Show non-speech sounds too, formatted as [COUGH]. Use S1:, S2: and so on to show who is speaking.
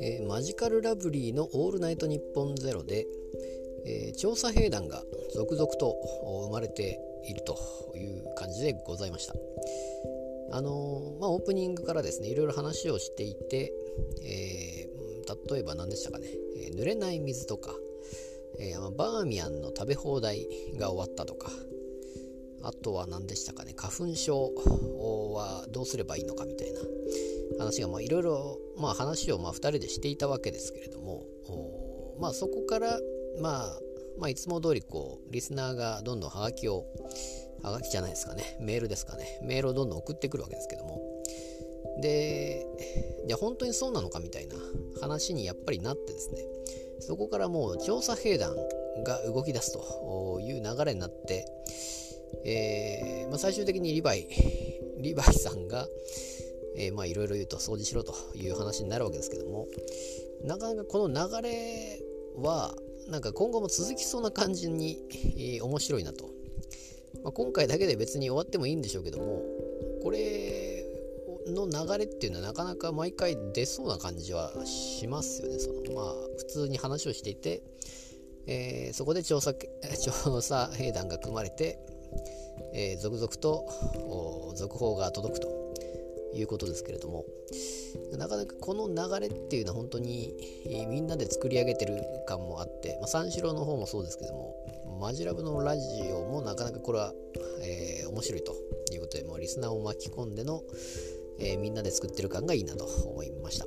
S1: えーマジカルラブリーの「オールナイトニッポンゼロで、えー調査兵団が続々と生まれているという感じでございました。あのーまあ、オープニングからですねいろいろ話をしていて、え例えば何でしたかね、え濡れない水とか、えーバーミヤンの食べ放題が終わったとかあとは何でしたかね。花粉症はどうすればいいのかみたいな。話がまあいろいろま話をまあ2人でしていたわけですけれどもまあそこからまあまあいつも通りこうリスナーがどんどんハガキをハガキじゃないですかね。メールですかね。メールをどんどん送ってくるわけですけども。でじゃあ本当にそうなのかみたいな話にやっぱりなってですね。そこからもう調査兵団が動き出すという流れになって、えーまあ、最終的にリヴァイ [LAUGHS] リヴァイさんが、えーまあいろいろ言うと掃除しろという話になるわけですけどもなかなかこの流れはなんか今後も続きそうな感じに、えー面白いなと、まあ、今回だけで別に終わってもいいんでしょうけどもこれの流れっていうのはなかなか毎回出そうな感じはしますよね。そのまあ普通に話をしていて、えーそこで調査 [LAUGHS] 調査兵団が組まれて、えー続々と続報が届くということですけれどもなかなかこの流れっていうのは本当に、えみんなで作り上げてる感もあって、まあ、三四郎の方もそうですけどもマジラブのラジオもなかなかこれは、えー面白いということでもうリスナーを巻き込んでの、えーみんなで作ってる感がいいなと思いました。